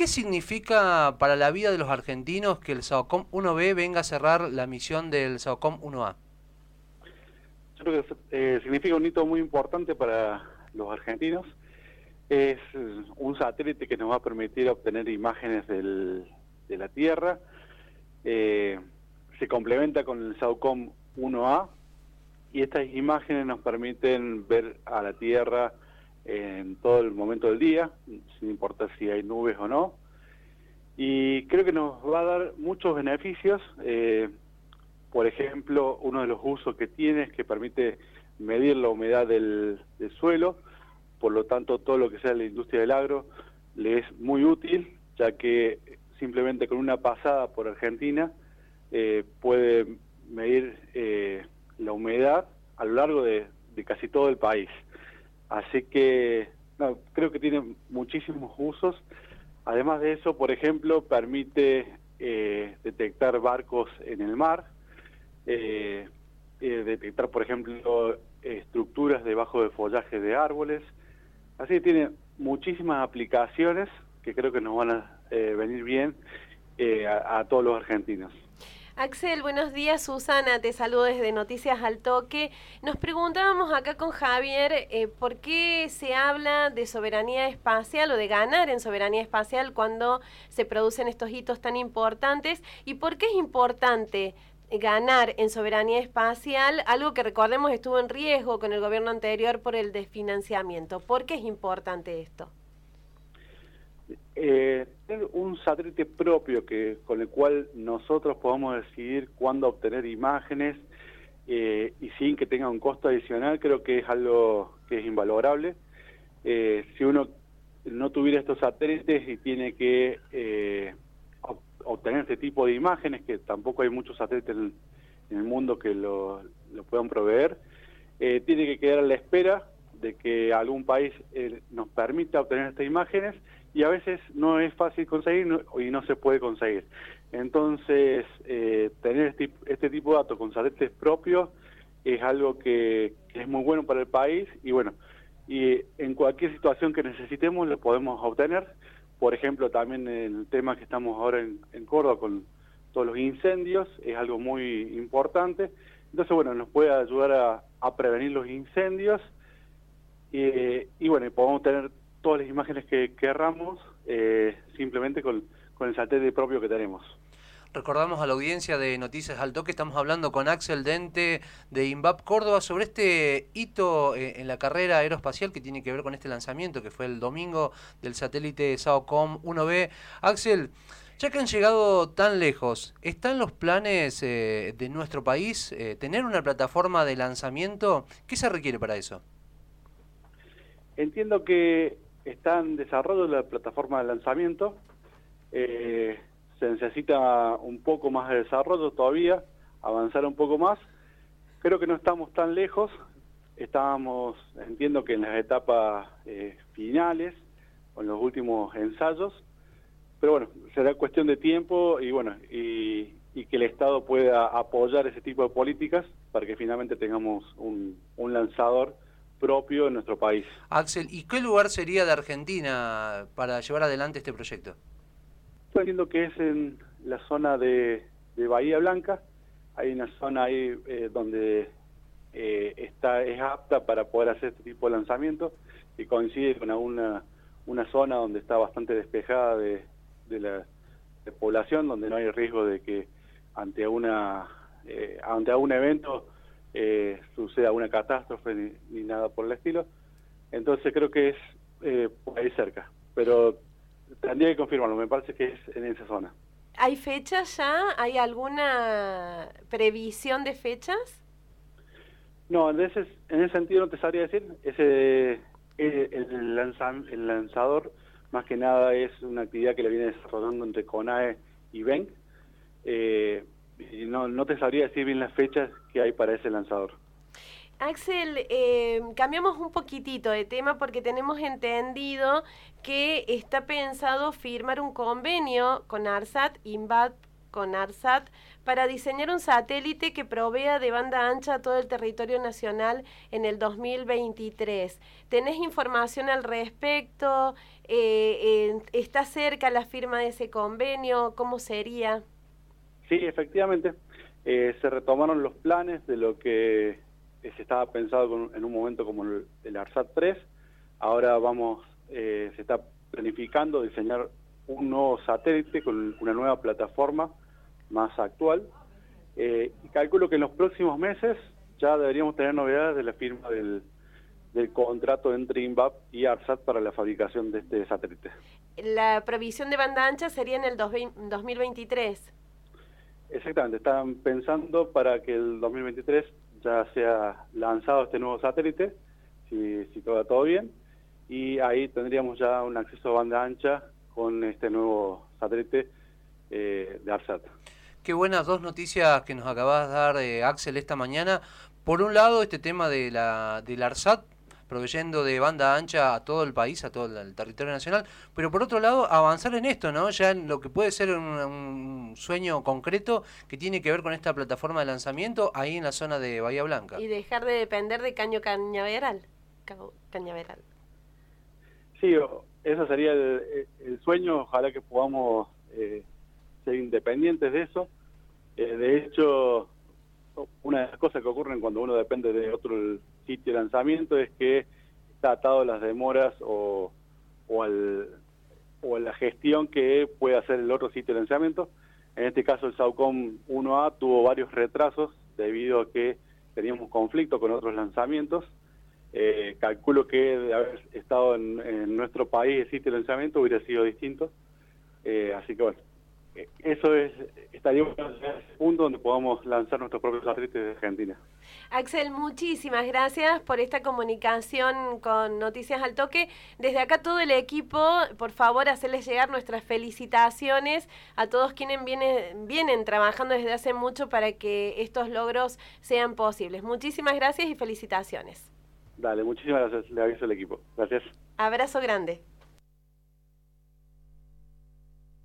¿Qué significa para la vida de los argentinos que el SAOCOM 1B venga a cerrar la misión del SAOCOM 1A? Yo creo que eh, significa un hito muy importante para los argentinos. Es un satélite que nos va a permitir obtener imágenes de la Tierra. Eh, se complementa con el SAOCOM 1A y estas imágenes nos permiten ver a la Tierra en todo el momento del día, sin importar si hay nubes o no. Y creo que nos va a dar muchos beneficios. Eh, por ejemplo, uno de los usos que tiene es que permite medir la humedad del, suelo, por lo tanto todo lo que sea la industria del agro le es muy útil, ya que simplemente con una pasada por Argentina eh, puede medir eh, la humedad a lo largo de, casi todo el país. Así que creo que tiene muchísimos usos. Además de eso, por ejemplo, permite eh, detectar barcos en el mar, eh, eh, detectar, por ejemplo, estructuras debajo de follaje de árboles. Así que tiene muchísimas aplicaciones que creo que nos van a venir bien a todos los argentinos. Axel, buenos días. Susana, te saludo desde Noticias al Toque. Nos preguntábamos acá con Javier eh, por qué se habla de soberanía espacial o de ganar en soberanía espacial cuando se producen estos hitos tan importantes y por qué es importante ganar en soberanía espacial, algo que recordemos estuvo en riesgo con el gobierno anterior por el desfinanciamiento. ¿Por qué es importante esto? Eh, tener un satélite propio que con el cual nosotros podamos decidir cuándo obtener imágenes eh, y sin que tenga un costo adicional, creo que es algo que es invalorable. Eh, si uno no tuviera estos satélites y tiene que eh, obtener este tipo de imágenes, que tampoco hay muchos satélites en, el mundo que lo, lo puedan proveer, tiene que quedar a la espera de que algún país nos permita obtener estas imágenes y a veces no es fácil conseguir y no se puede conseguir. Entonces, eh, tener este, este, tipo de datos con satélites propios es algo que, es muy bueno para el país y bueno, y en cualquier situación que necesitemos lo podemos obtener. Por ejemplo, también el tema que estamos ahora en, Córdoba con todos los incendios es algo muy importante. Entonces, bueno, nos puede ayudar a, a prevenir los incendios y, y bueno, podemos tener todas las imágenes que querramos eh, simplemente con, el satélite propio que tenemos. Recordamos a la audiencia de Noticias al Toque, estamos hablando con Axel Dente de INVAP Córdoba sobre este hito eh, en la carrera aeroespacial que tiene que ver con este lanzamiento que fue el domingo del satélite SAOCOM 1B. Axel, ya que han llegado tan lejos, ¿están los planes eh, de nuestro país tener una plataforma de lanzamiento? ¿Qué se requiere para eso? Entiendo que está en desarrollo la plataforma de lanzamiento. Eh, se necesita un poco más de desarrollo todavía, avanzar un poco más. Creo que no estamos tan lejos. Estábamos, entiendo que en las etapas eh, finales en los últimos ensayos. Pero bueno, será cuestión de tiempo y bueno, y, que el Estado pueda apoyar ese tipo de políticas para que finalmente tengamos un lanzador propio en nuestro país. Axel, ¿y qué lugar sería de Argentina para llevar adelante este proyecto? Estoy viendo que es en la zona de, Bahía Blanca. Hay una zona ahí eh, donde eh, está es apta para poder hacer este tipo de lanzamiento y coincide con una, una zona donde está bastante despejada de, la población, donde no hay riesgo de que ante una eh, ante algún evento eh, suceda una catástrofe ni, nada por el estilo. Entonces creo que es eh, por ahí cerca, pero tendría que confirmarlo, me parece que es en esa zona. ¿Hay fechas ya? ¿Hay alguna previsión de fechas? No, en ese, en ese sentido no te sabría decir. Ese, el, el, el lanzador más que nada es una actividad que le viene desarrollando entre CONAE y BENC. Eh, no, no te sabría decir bien las fechas que hay para ese lanzador. Axel, eh, cambiamos un poquitito de tema porque tenemos entendido que está pensado firmar un convenio con ARSAT, INVAP con ARSAT para diseñar un satélite que provea de banda ancha a todo el territorio nacional en el 2023. ¿Tenés información al respecto? Eh, ¿Está cerca la firma de ese convenio? ¿Cómo sería? Sí, efectivamente. Eh, se retomaron los planes de lo que se estaba pensado en un momento como el, ARSAT 3. Ahora vamos, se está planificando diseñar un nuevo satélite con una nueva plataforma más actual. Eh, y calculo que en los próximos meses ya deberíamos tener novedades de la firma del, del contrato entre INVAP y ARSAT para la fabricación de este satélite. La provisión de banda ancha sería en el 2023. Exactamente, están pensando para que el 2023 ya sea lanzado este nuevo satélite, si, todo va todo bien, y ahí tendríamos ya un acceso a banda ancha con este nuevo satélite eh, de ARSAT. Qué buenas dos noticias que nos acabas de dar, eh, Axel, esta mañana. Por un lado, este tema de la, del ARSAT, proveyendo de banda ancha a todo el país, a todo el, territorio nacional, pero por otro lado, avanzar en esto, ¿no? Ya en lo que puede ser un, un, sueño concreto que tiene que ver con esta plataforma de lanzamiento ahí en la zona de Bahía Blanca. Y dejar de depender de Caño Cañaveral. Cañaveral. Sí, eso sería el, sueño, ojalá que podamos eh, ser independientes de eso. Eh, de hecho, una de las cosas que ocurren cuando uno depende de otro sitio de lanzamiento es que está atado a las demoras o, o, al, o a la gestión que puede hacer el otro sitio de lanzamiento. En este caso el SAUCOM 1A tuvo varios retrasos debido a que teníamos conflicto con otros lanzamientos eh, calculo que de haber estado en, nuestro país el sitio de lanzamiento hubiera sido distinto. Eh, así que bueno, eso es, estaríamos en ese punto donde podamos lanzar nuestros propios satélites de Argentina. Axel, muchísimas gracias por esta comunicación con Noticias al Toque. Desde acá todo el equipo, por favor, hacerles llegar nuestras felicitaciones a todos quienes vienen, vienen trabajando desde hace mucho para que estos logros sean posibles. Muchísimas gracias y felicitaciones. Dale, muchísimas gracias. Le aviso al equipo. Gracias. Abrazo grande.